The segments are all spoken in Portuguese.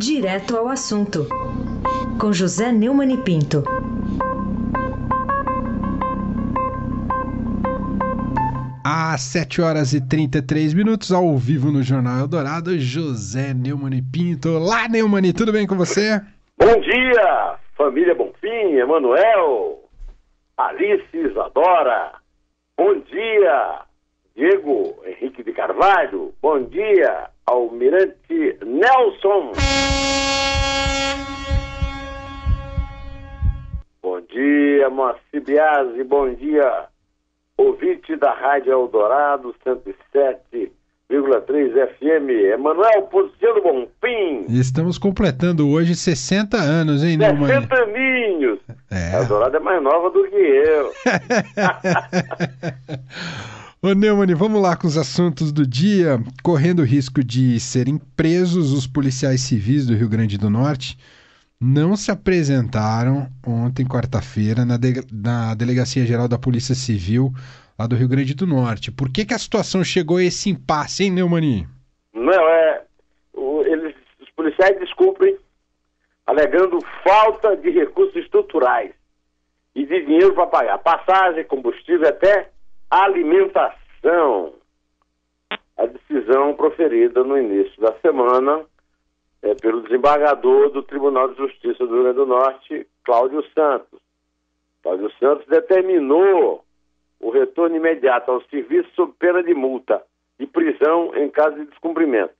Direto ao assunto, com José Neumann e Pinto. Às 7 horas e 33 minutos, ao vivo no Jornal Eldorado, José Neumann e Pinto. Lá, Neumann, tudo bem com você? Bom dia, família Bonfim, Emanuel, Alice Isadora. Bom dia, Diego Henrique de Carvalho. Bom dia, Almirante Nelson. Bom dia, Moacir Biasi. Bom dia, ouvinte da Rádio Eldorado 107,3 FM. Emanuel Positiano Bonfim. Estamos completando hoje 60 anos, hein, Neumann? 60 aninhos. É. A Eldorado é mais nova do que eu. Ô Neumann, vamos lá com os assuntos do dia. Correndo o risco de serem presos, os policiais civis do Rio Grande do Norte não se apresentaram ontem, quarta-feira, na, de- na Delegacia Geral da Polícia Civil lá do Rio Grande do Norte. Por que, que a situação chegou a esse impasse, hein, Neumann? Não, é. o- eles, os policiais descumprem, alegando falta de recursos estruturais e de dinheiro para pagar passagem, combustível, até alimentação. A decisão proferida no início da semana é, pelo desembargador do Tribunal de Justiça do Rio Grande do Norte, Cláudio Santos. Cláudio Santos determinou o retorno imediato ao serviço sob pena de multa e prisão em caso de descumprimento.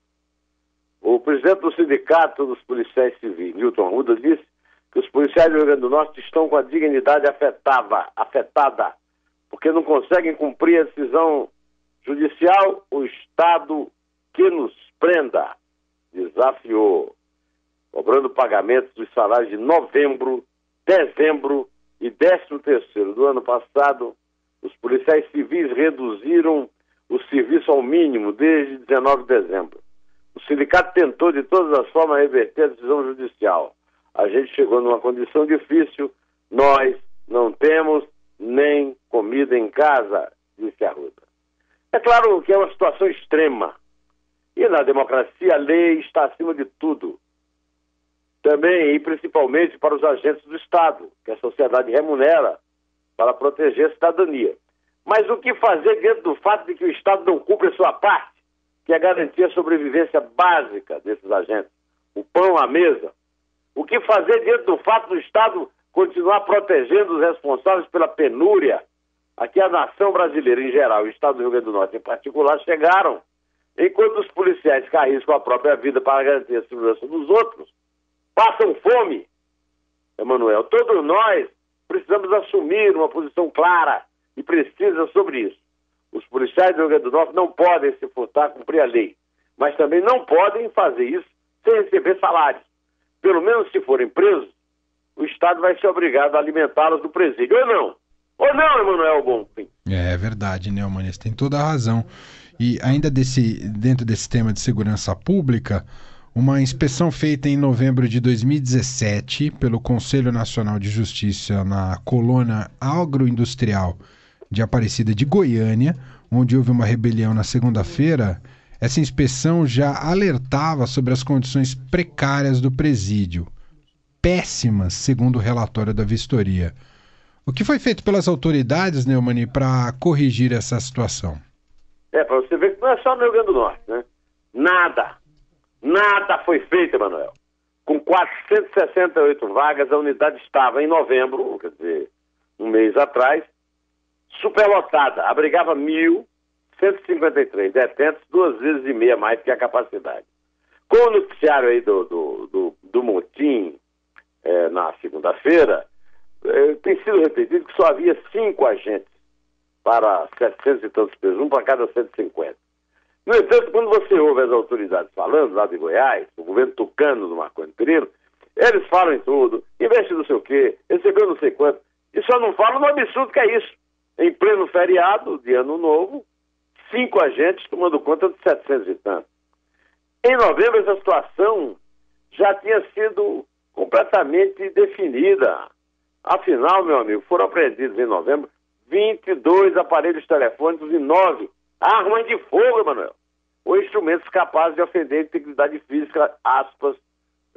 O presidente do Sindicato dos Policiais Civis, Newton Arruda, disse que os policiais do Rio Grande do Norte estão com a dignidade afetada, afetada porque não conseguem cumprir a decisão judicial, o Estado que nos prenda, desafiou, cobrando pagamentos dos salários de novembro, dezembro e décimo terceiro do ano passado, os policiais civis reduziram o serviço ao mínimo desde 19 de dezembro. O sindicato tentou de todas as formas reverter a decisão judicial. A gente chegou numa condição difícil, nós não temos nem comida em casa, disse Arruda. É claro que é uma situação extrema. E na democracia a lei está acima de tudo. Também e principalmente para os agentes do Estado, que a sociedade remunera para proteger a cidadania. Mas o que fazer diante do fato de que o Estado não cumpre a sua parte, que é garantir a sobrevivência básica desses agentes, o pão à mesa? O que fazer diante do fato do Estado continuar protegendo os responsáveis pela penúria a que a nação brasileira em geral, o Estado do Rio Grande do Norte em particular, chegaram, enquanto os policiais que arriscam a própria vida para garantir a segurança dos outros, passam fome. Emanuel, todos nós precisamos assumir uma posição clara e precisa sobre isso. Os policiais do Rio Grande do Norte não podem se furtar a cumprir a lei, mas também não podem fazer isso sem receber salários. Pelo menos se forem presos, o Estado vai ser obrigado a alimentá-los do presídio. Ou não? Ou não, Emanuel Bonfim? É verdade, Neumann, você tem toda a razão. E ainda desse, dentro desse tema de segurança pública, uma inspeção feita em novembro de 2017 pelo Conselho Nacional de Justiça na colônia agroindustrial de Aparecida de Goiânia, onde houve uma rebelião na segunda-feira, essa inspeção já alertava sobre as condições precárias do presídio, péssimas, segundo o relatório da vistoria. O que foi feito pelas autoridades, Neumani, para corrigir essa situação? É, para você ver que não é só no Rio Grande do Norte, né? Nada, nada foi feito, Emanuel. Com 468 vagas, a unidade estava em novembro, quer dizer, um mês atrás, superlotada, abrigava 1.153 detentos, duas vezes e meia mais que a capacidade. Com o noticiário aí do, do, do, do é, na segunda-feira, é, tem sido repetido que só havia cinco agentes para 700 e tantos presos, um para cada 150. No entanto, quando você ouve as autoridades falando lá de Goiás, o governo tucano do Marconi Pereira, eles falam em tudo, investe não sei o quê, recebeu não sei quanto, e só não falam no absurdo que é isso. Em pleno feriado de ano novo, cinco agentes tomando conta de 700 e tantos. Em novembro, essa situação já tinha sido completamente definida. Afinal, meu amigo, foram apreendidos em novembro 22 aparelhos telefônicos e 9 armas de fogo, Emanuel, ou instrumentos capazes de ofender a integridade física, aspas,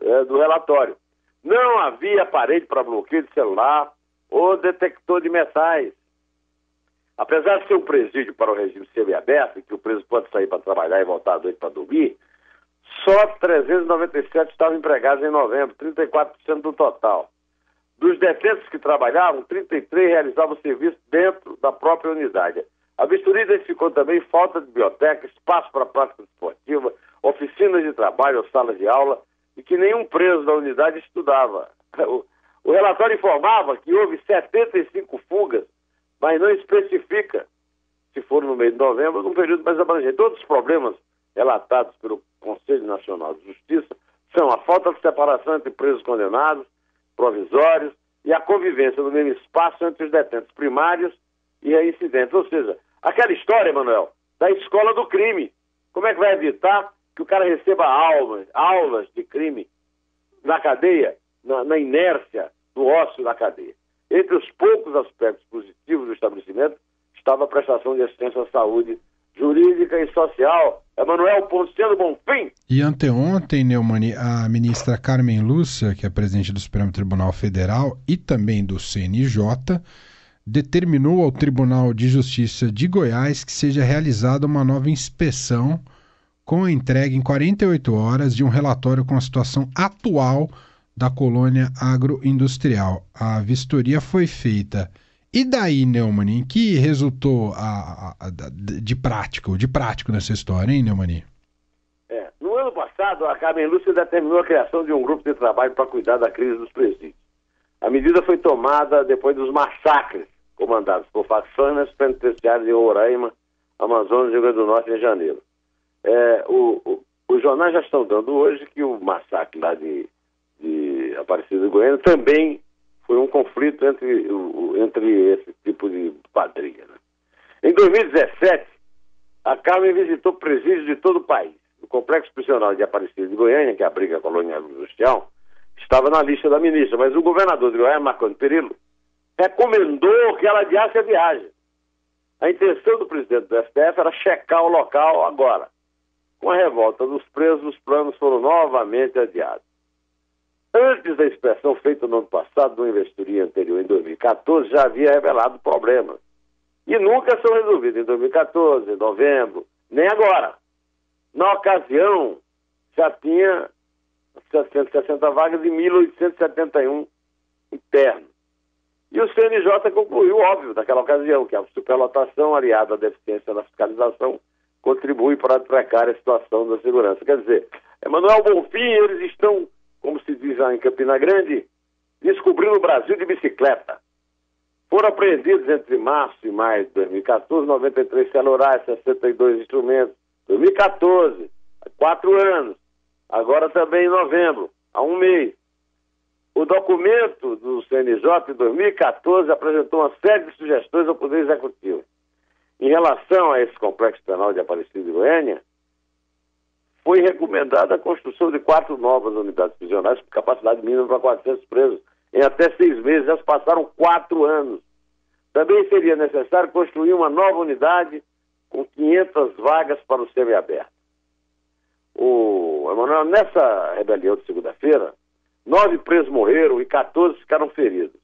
é, do relatório. Não havia aparelho para bloqueio de celular ou detector de metais. Apesar de ser um presídio para o regime semiaberto, em que o preso pode sair para trabalhar e voltar à noite para dormir, só 397 estavam empregados em novembro, 34% do total. Dos detentos que trabalhavam, 33 realizavam serviço dentro da própria unidade. A vistoria identificou também falta de biblioteca, espaço para prática esportiva, oficinas de trabalho ou salas de aula, e que nenhum preso da unidade estudava. O, relatório informava que houve 75 fugas, mas não especifica se foram no mês de novembro num período mais abrangente. Todos os problemas relatados pelo Conselho Nacional de Justiça são a falta de separação entre presos condenados, provisórios e a convivência no mesmo espaço entre os detentos primários e reincidentes. Ou seja, aquela história, Manuel, da escola do crime. Como é que vai evitar que o cara receba aulas, aulas de crime na cadeia, na, na inércia do ócio da cadeia? Entre os poucos aspectos positivos do estabelecimento estava a prestação de assistência à saúde jurídica e social. Emanuel Ponciano Bonfim. E anteontem, Neumani, a ministra Carmen Lúcia, que é presidente do Supremo Tribunal Federal e também do CNJ, determinou ao Tribunal de Justiça de Goiás que seja realizada uma nova inspeção com a entrega em 48 horas de um relatório com a situação atual da colônia agroindustrial. A vistoria foi feita e daí, Neumann, em que resultou a, a, a, de prático, de prático nessa história, hein, Neumann? É, no ano passado, a Carmen Lúcia determinou a criação de um grupo de trabalho para cuidar da crise dos presídios. A medida foi tomada depois dos massacres comandados por facções penitenciárias em Roraima, Amazonas e Rio Grande do Norte em janeiro. É, o, o, os jornais já estão dando hoje que o massacre lá de, de Aparecida de Goiânia também foi um conflito entre, entre esse tipo de quadrilha. Né? Em 2017, a Carmen visitou presídios de todo o país. O Complexo Prisional de Aparecida de Goiânia, que abriga a colônia industrial, estava na lista da ministra, mas o governador de Goiânia, Marconi Perillo, recomendou que ela adiasse a viagem. A intenção do presidente do STF era checar o local agora. Com a revolta dos presos, os planos foram novamente adiados. Antes da inspeção feita no ano passado, no investiria anterior, em 2014, já havia revelado problemas. E nunca são resolvidos em 2014, em novembro, nem agora. Na ocasião, já tinha 760 vagas e 1.871 internos. E o CNJ concluiu, óbvio, naquela ocasião, que a superlotação aliada à deficiência na fiscalização contribui para a precária situação da segurança. Quer dizer, Emanuel Bonfim, eles estão como se diz lá em Campina Grande, descobrindo o Brasil de bicicleta. Foram apreendidos entre março e maio de 2014 93 celulares, 62 instrumentos. 2014, há quatro anos. Agora também em novembro, há um mês. O documento do CNJ de 2014 apresentou uma série de sugestões ao Poder Executivo. Em relação a esse complexo penal de Aparecida de Goiânia, foi recomendada a construção de quatro novas unidades prisionais com capacidade mínima para 400 presos. Em até seis meses, já passaram quatro anos. Também seria necessário construir uma nova unidade com 500 vagas para o semiaberto. O Emanuel, nessa rebelião de segunda-feira, nove presos morreram e 14 ficaram feridos.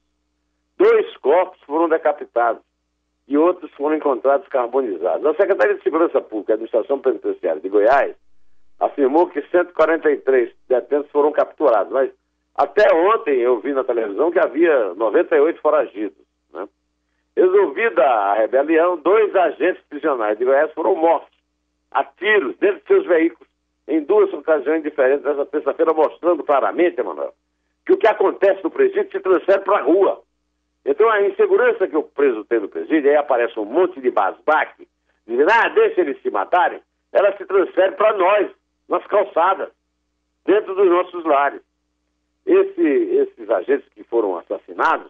Dois corpos foram decapitados e outros foram encontrados carbonizados. A Secretaria de Segurança Pública e Administração Penitenciária de Goiás afirmou que 143 detentos foram capturados, mas até ontem eu vi na televisão que havia 98 foragidos. Né? Resolvida a rebelião, dois agentes prisionais de Goiás foram mortos a tiros dentro de seus veículos em duas ocasiões diferentes nessa terça-feira, mostrando claramente, Emanuel, que o que acontece no presídio se transfere para a rua. Então a insegurança que o preso tem no presídio, aí aparece um monte de basbaque, dizendo, ah, deixa eles se matarem, ela se transfere para nós, nas calçadas, dentro dos nossos lares. Esse, esses agentes que foram assassinados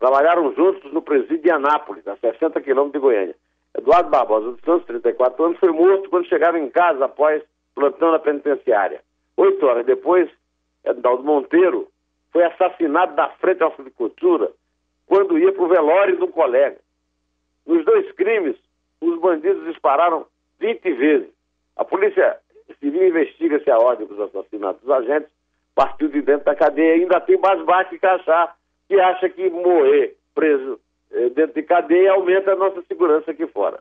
trabalharam juntos no presídio de Anápolis, a 60 quilômetros de Goiânia. Eduardo Barbosa dos Santos, 34 anos, foi morto quando chegava em casa após plantão na penitenciária. Oito horas depois, Edinaldo Monteiro foi assassinado na frente da agricultura quando ia para o velório de um colega. Nos dois crimes, os bandidos dispararam 20 vezes. A polícia civil investiga se a ordem dos assassinatos dos agentes partiu de dentro da cadeia. Ainda tem basbate e Cachá, que acha que morrer preso eh, dentro de cadeia aumenta a nossa segurança aqui fora.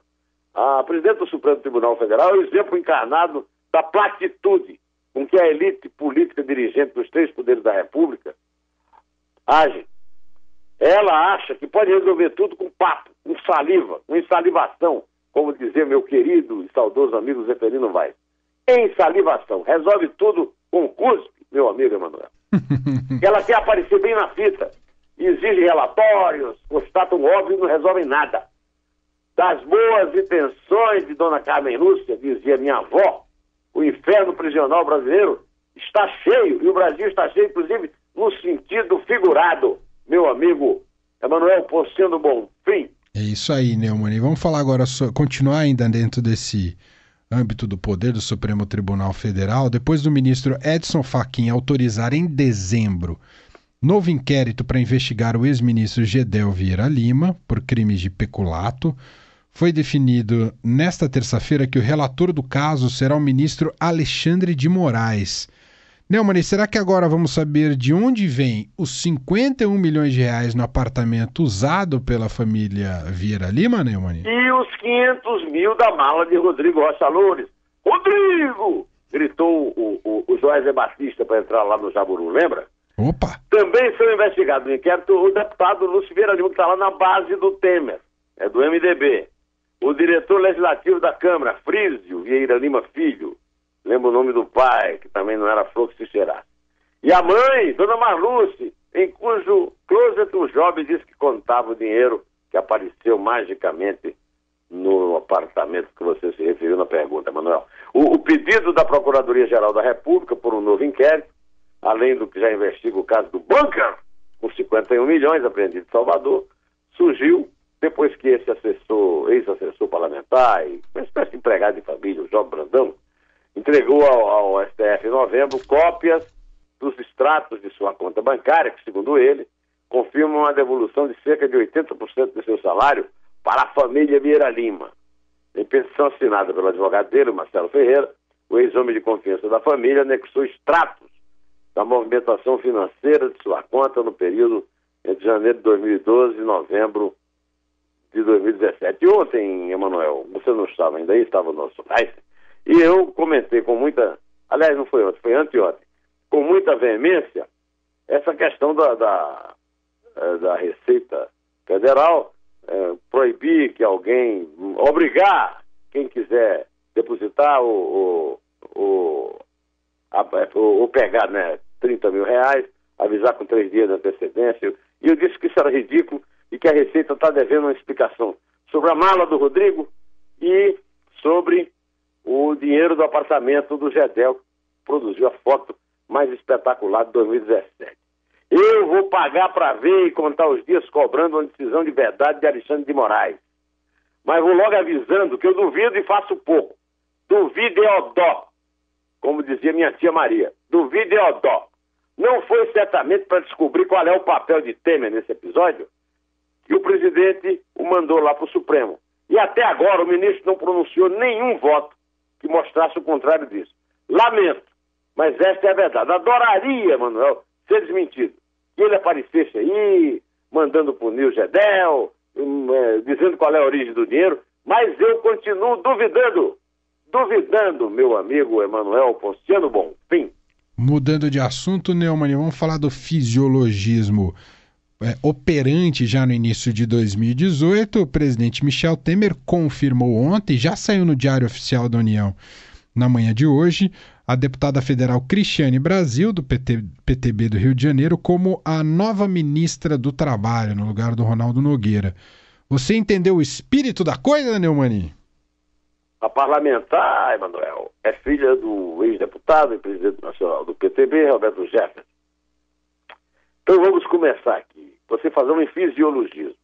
A presidente do Supremo Tribunal Federal é o exemplo encarnado da platitude com que a elite política dirigente dos três poderes da República age. Ela acha que pode resolver tudo com papo, com saliva, com insalivação, como dizia meu querido e saudoso amigo Zeferino Vaz. Em salivação. Resolve tudo com cuspe, meu amigo Emanuel. Ela quer aparecer bem na fita. Exige relatórios, constatam óbvio e não resolvem nada. Das boas intenções de Dona Carmen Lúcia, dizia minha avó, o inferno prisional brasileiro está cheio, e o Brasil está cheio, inclusive, no sentido figurado, meu amigo Emanuel Ponciano Bonfim. É isso aí, Neumann. E vamos falar agora, continuar ainda dentro desse âmbito do poder do Supremo Tribunal Federal, depois do ministro Edson Fachin autorizar em dezembro novo inquérito para investigar o ex-ministro Gedel Vieira Lima por crimes de peculato, foi definido nesta terça-feira que o relator do caso será o ministro Alexandre de Moraes. Neumann, será que agora vamos saber de onde vem os 51 milhões de reais no apartamento usado pela família Vieira Lima, Neumann? E os 500 mil da mala de Rodrigo Rocha Loures. Rodrigo! Gritou o, o, o Joé Batista para entrar lá no Jaburu, lembra? Opa! Também foi investigado no inquérito o deputado Lúcio Vieira Lima, que está lá na base do Temer, é do MDB. O diretor legislativo da Câmara, Frísio Vieira Lima Filho, lembra o nome do pai, que também não era flor que se cheirasse. E a mãe, Dona Marluce, em cujo closet o jovem disse que contava o dinheiro que apareceu magicamente no apartamento que você se referiu na pergunta, Manuel. O, o pedido da Procuradoria-Geral da República por um novo inquérito, além do que já investiga o caso do Bunker, com 51 milhões apreendidos em Salvador, surgiu depois que esse assessor, ex-assessor parlamentar, uma espécie de empregado de família, o João Brandão, entregou ao, ao STF em novembro cópias dos extratos de sua conta bancária, que, segundo ele, confirmam uma devolução de cerca de 80% do seu salário para a família Vieira Lima. Em petição assinada pelo advogado dele, Marcelo Ferreira, o ex-homem de confiança da família anexou extratos da movimentação financeira de sua conta no período entre janeiro de 2012 e novembro de 2017. E ontem, Emanuel, você não estava ainda aí, estava no nosso país, e eu comentei com muita, aliás, não foi ontem, foi anteontem, com muita veemência, essa questão da, da, eh, da Receita Federal é, proibir que alguém, obrigar quem quiser depositar ou, ou, ou, pegar né, 30 mil reais, avisar com três dias de antecedência. E eu disse que isso era ridículo e que a Receita está devendo uma explicação sobre a mala do Rodrigo e sobre o dinheiro do apartamento do Gedel, que produziu a foto mais espetacular de 2017. Eu vou pagar para ver e contar os dias cobrando uma decisão de verdade de Alexandre de Moraes. Mas vou logo avisando que eu duvido e faço pouco. Duvido e odó, como dizia minha tia Maria. Duvido e odó. Não foi certamente para descobrir qual é o papel de Temer nesse episódio que o presidente o mandou lá para o Supremo. E até agora o ministro não pronunciou nenhum voto que mostrasse o contrário disso. Lamento, mas esta é a verdade. Adoraria, Manuel, ser desmentido. Que ele aparecesse aí, mandando punir o Gedel, hum, é, dizendo qual é a origem do dinheiro, mas eu continuo duvidando. Duvidando, meu amigo Emanuel Ponciano Bonfim. Mudando de assunto, Neumann, vamos falar do fisiologismo operante já no início de 2018. O presidente Michel Temer confirmou ontem, já saiu no Diário Oficial da União na manhã de hoje, a deputada federal Cristiane Brasil, do PT, PTB do Rio de Janeiro, como a nova ministra do Trabalho, no lugar do Ronaldo Nogueira. Você entendeu o espírito da coisa, Neumani? A parlamentar, Emanuel, é filha do ex-deputado e presidente nacional do PTB, Roberto Jefferson. Então vamos começar aqui. Você fazer um fisiologismo.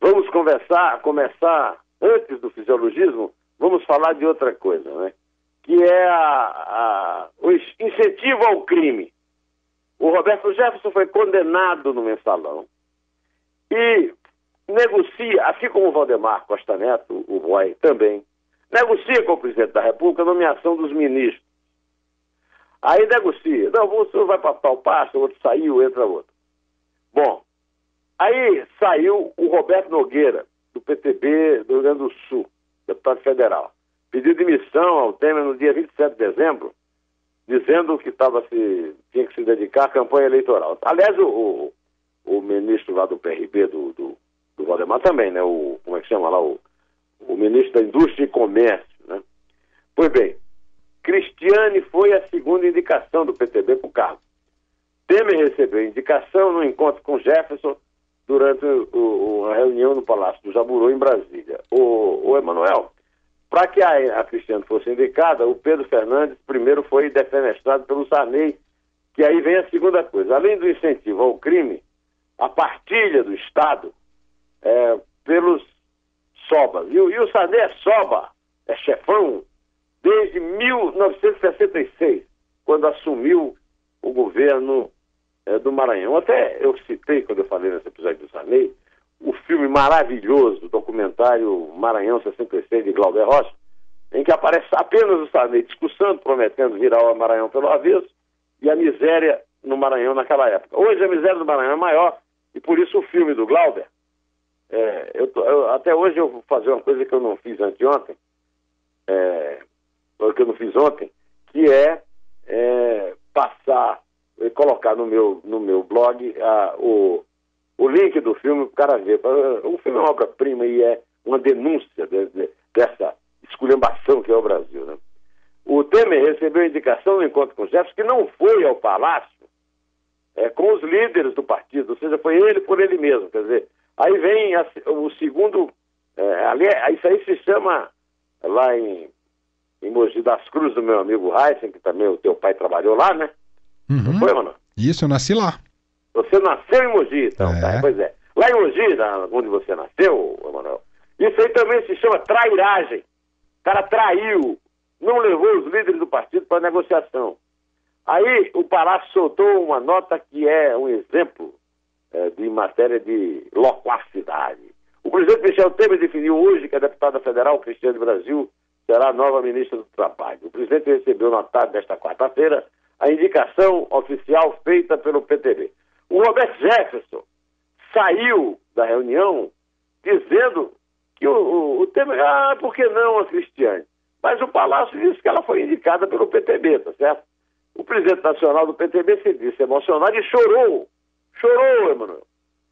Vamos conversar, começar antes do fisiologismo, vamos falar de outra coisa, né? que é a, a, o incentivo ao crime. O Roberto Jefferson foi condenado no mensalão e negocia, assim como o Valdemar Costa Neto, o Roy também, negocia com o presidente da República a nomeação dos ministros. Aí negocia. Não, o senhor vai para tal passo, o outro saiu, entra outro. Bom, aí saiu o Roberto Nogueira, do PTB do Rio Grande do Sul, deputado federal. Pediu demissão ao Temer no dia 27 de dezembro, dizendo que tava se, tinha que se dedicar à campanha eleitoral. Aliás, o, o, o ministro lá do PRB, do, do, do Valdemar também, né? O, como é que chama lá? O, o ministro da Indústria e Comércio, né? Pois bem, Cristiane foi a segunda indicação do PTB para o cargo. Temer recebeu indicação no encontro com Jefferson durante o, o, a reunião no Palácio do Jaburu, em Brasília. O, o Emanuel, para que a, a Cristiane fosse indicada, o Pedro Fernandes primeiro foi defenestrado pelo Sarney, que aí vem a segunda coisa. Além do incentivo ao crime, a partilha do Estado é, pelos sobas. E, e o Sarney é soba, é chefão, desde 1966, quando assumiu o governo é, do Maranhão. Até eu citei, quando eu falei nesse episódio do Sarney, o filme maravilhoso, o documentário Maranhão 66, de Glauber Rocha, em que aparece apenas o Sarney discussando, prometendo virar o Maranhão pelo avesso, e a miséria no Maranhão naquela época. Hoje a miséria do Maranhão é maior, e por isso o filme do Glauber, é, eu, eu, até hoje eu vou fazer uma coisa que eu não fiz anteontem, é, que eu não fiz ontem, que é, é passar colocar no meu, no meu blog a, o, o link do filme para o cara ver. O filme é uma obra-prima e é uma denúncia de, de, dessa esculhambação que é o Brasil. Né? O Temer recebeu indicação no encontro com o Jefferson que não foi ao Palácio é, com os líderes do partido, ou seja, foi ele por ele mesmo. Quer dizer, aí vem a, o segundo. É, ali, é, isso aí se chama lá em, em Mogi das Cruzes, do meu amigo Heisen, que também o teu pai trabalhou lá, né? Uhum. Não foi, mano? Isso, eu nasci lá. Você nasceu em Mogi, então, É. tá? Pois é. Lá em Mogi, na- onde você nasceu, Emanuel, isso aí também se chama trairagem. O cara traiu, não levou os líderes do partido para negociação. Aí o Palácio soltou uma nota que é um exemplo eh, de matéria de loquacidade. O presidente Michel Temer definiu hoje que a deputada federal Cristiane Brasil será a nova ministra do Trabalho. O presidente recebeu na tarde desta quarta-feira a indicação oficial feita pelo PTB. O Roberto Jefferson saiu da reunião dizendo que o, o, o Temer, ah, por que não a Cristiane? Mas o Palácio disse que ela foi indicada pelo PTB, tá certo? O presidente nacional do PTB se disse emocionado e chorou, chorou, Emanuel,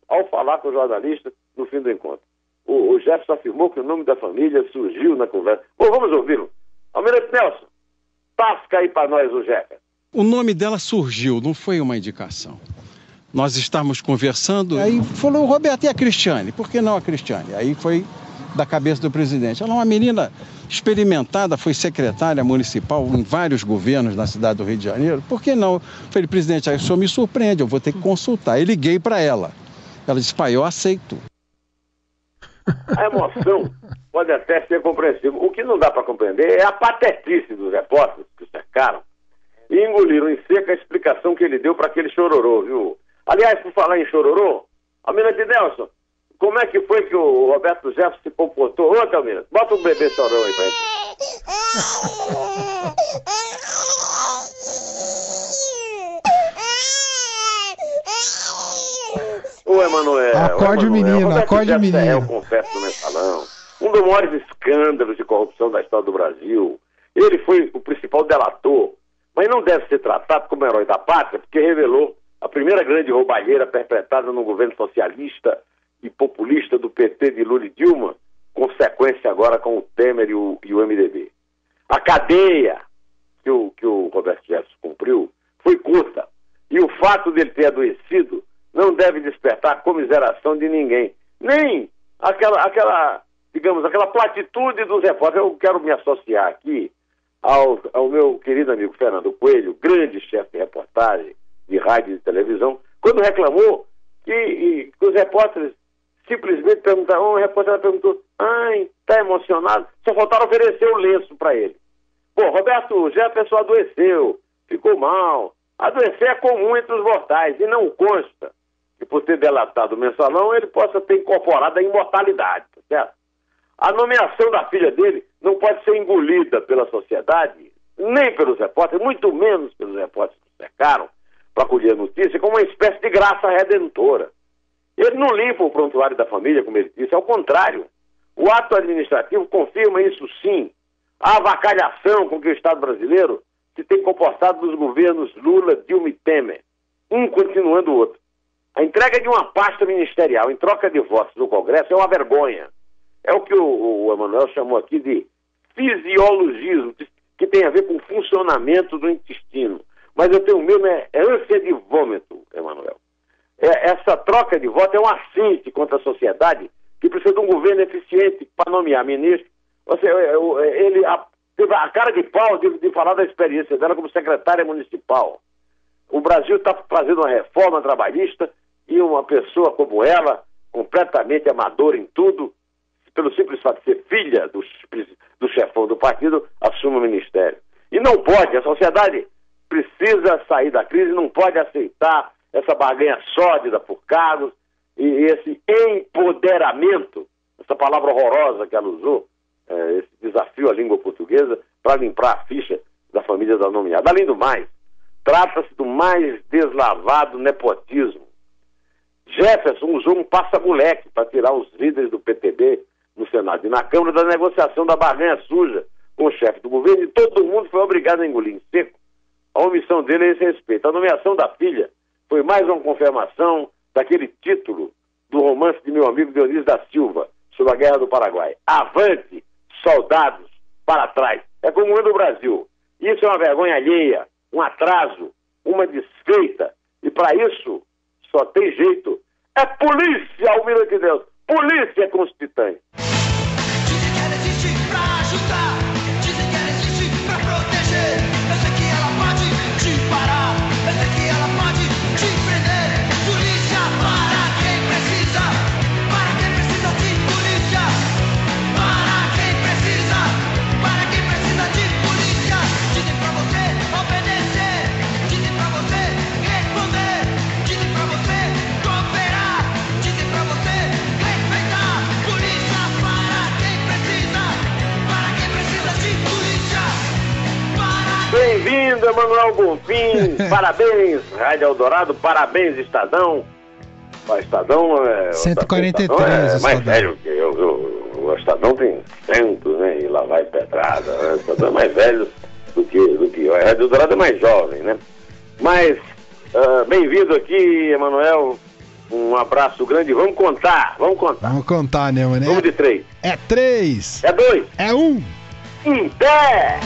ao falar com o jornalista no fim do encontro. O, o Jefferson afirmou que o nome da família surgiu na conversa. Bom, vamos ouvi-lo. Almirante Nelson, tasca aí para nós o Jefferson. O nome dela surgiu, não foi uma indicação. Nós estávamos conversando, aí falou, Roberto, e a Cristiane? Por que não a Cristiane? Aí foi da cabeça do presidente. Ela é uma menina experimentada, foi secretária municipal em vários governos na cidade do Rio de Janeiro. Por que não? Eu Falei, presidente, aí o senhor me surpreende, eu vou ter que consultar. Aí liguei para ela. Ela disse, pai, eu aceito. A emoção pode até ser compreensível. O que não dá para compreender é a patetice dos repórteres que o cercaram e engoliram em seca a explicação que ele deu para aquele chororô, viu? Aliás, por falar em chororô, Almirante Nelson, como é que foi que o Roberto Jefferson se comportou? Ô, Almirante, bota um bebê chorão aí pra gente. Ô, Emanuel. Acorde o menino, Roberto acorde o Jefferson É menino. o confesso do mensalão. Um dos maiores escândalos de corrupção da história do Brasil. Ele foi o principal delator, mas não deve ser tratado como herói da pátria, porque revelou a primeira grande roubalheira perpetrada no governo socialista e populista do PT de Lula e Dilma, consequência agora com o Temer e o, e o MDB. A cadeia que o, que o Roberto Jefferson cumpriu foi curta. E o fato dele ter adoecido não deve despertar comiseração de ninguém. Nem aquela, aquela digamos, aquela platitude dos repórteres. Eu quero me associar aqui ao, ao meu querido amigo Fernando Coelho, grande chefe de reportagem de rádio e de televisão, quando reclamou que, e, que os repórteres simplesmente perguntaram, um repórter perguntou, ai, tá emocionado, só faltaram oferecer o lenço para ele. Bom, Roberto Jefferson adoeceu, ficou mal. Adoecer é comum entre os mortais e não consta que por ter delatado o mensalão ele possa ter incorporado a imortalidade, tá certo? A nomeação da filha dele não pode ser engolida pela sociedade nem pelos repórteres, muito menos pelos repórteres que cercaram para colher notícia, como uma espécie de graça redentora. Ele não limpa o prontuário da família, como ele disse, ao contrário. O ato administrativo confirma isso sim. A avacalhação com que o Estado brasileiro se tem comportado nos governos Lula, Dilma e Temer, um continuando o outro. A entrega de uma pasta ministerial em troca de votos no Congresso é uma vergonha. É o que o, o Emanuel chamou aqui de fisiologismo, que tem a ver com o funcionamento do intestino. Mas eu tenho mesmo é, é ânsia de vômito, Emanuel. É, essa troca de voto é um assinte contra a sociedade que precisa de um governo eficiente para nomear ministro. Você, é, é, ele a, teve a cara de pau de, de falar da experiência dela como secretária municipal. O Brasil está fazendo uma reforma trabalhista e uma pessoa como ela, completamente amadora em tudo, pelo simples fato de ser filha do, do chefão do partido, assume o ministério. E não pode, a sociedade precisa sair da crise, não pode aceitar essa barganha sórdida por cargos e esse empoderamento, essa palavra horrorosa que ela usou, é, esse desafio à língua portuguesa para limpar a ficha da família da nomeada. Além do mais, trata-se do mais deslavado nepotismo. Jefferson usou um passa-moleque para tirar os líderes do PTB no Senado e na Câmara da negociação da barganha suja com o chefe do governo e todo mundo foi obrigado a engolir em seco a omissão dele a esse respeito. A nomeação da filha foi mais uma confirmação daquele título do romance de meu amigo Dionísio da Silva sobre a Guerra do Paraguai. Avante, soldados, para trás. É como anda o Brasil. Isso é uma vergonha alheia, um atraso, uma desfeita. E para isso só tem jeito. É polícia, Almirante de Deus. Polícia constituinte. Bem-vindo, Emanuel Bonfim. parabéns, Rádio Eldorado. Parabéns, Estadão. O Estadão é. 143 Estadão é mais velho que eu, eu, O Estadão tem cento, né? E lá vai pedrada. Né? O Estadão é mais velho do que, do que eu. A Rádio Eldorado é mais jovem, né? Mas, uh, bem-vindo aqui, Emanuel. Um abraço grande. Vamos contar, vamos contar. Vamos contar, né, mano? Vamos de três. É três. É dois. É um. Em pé!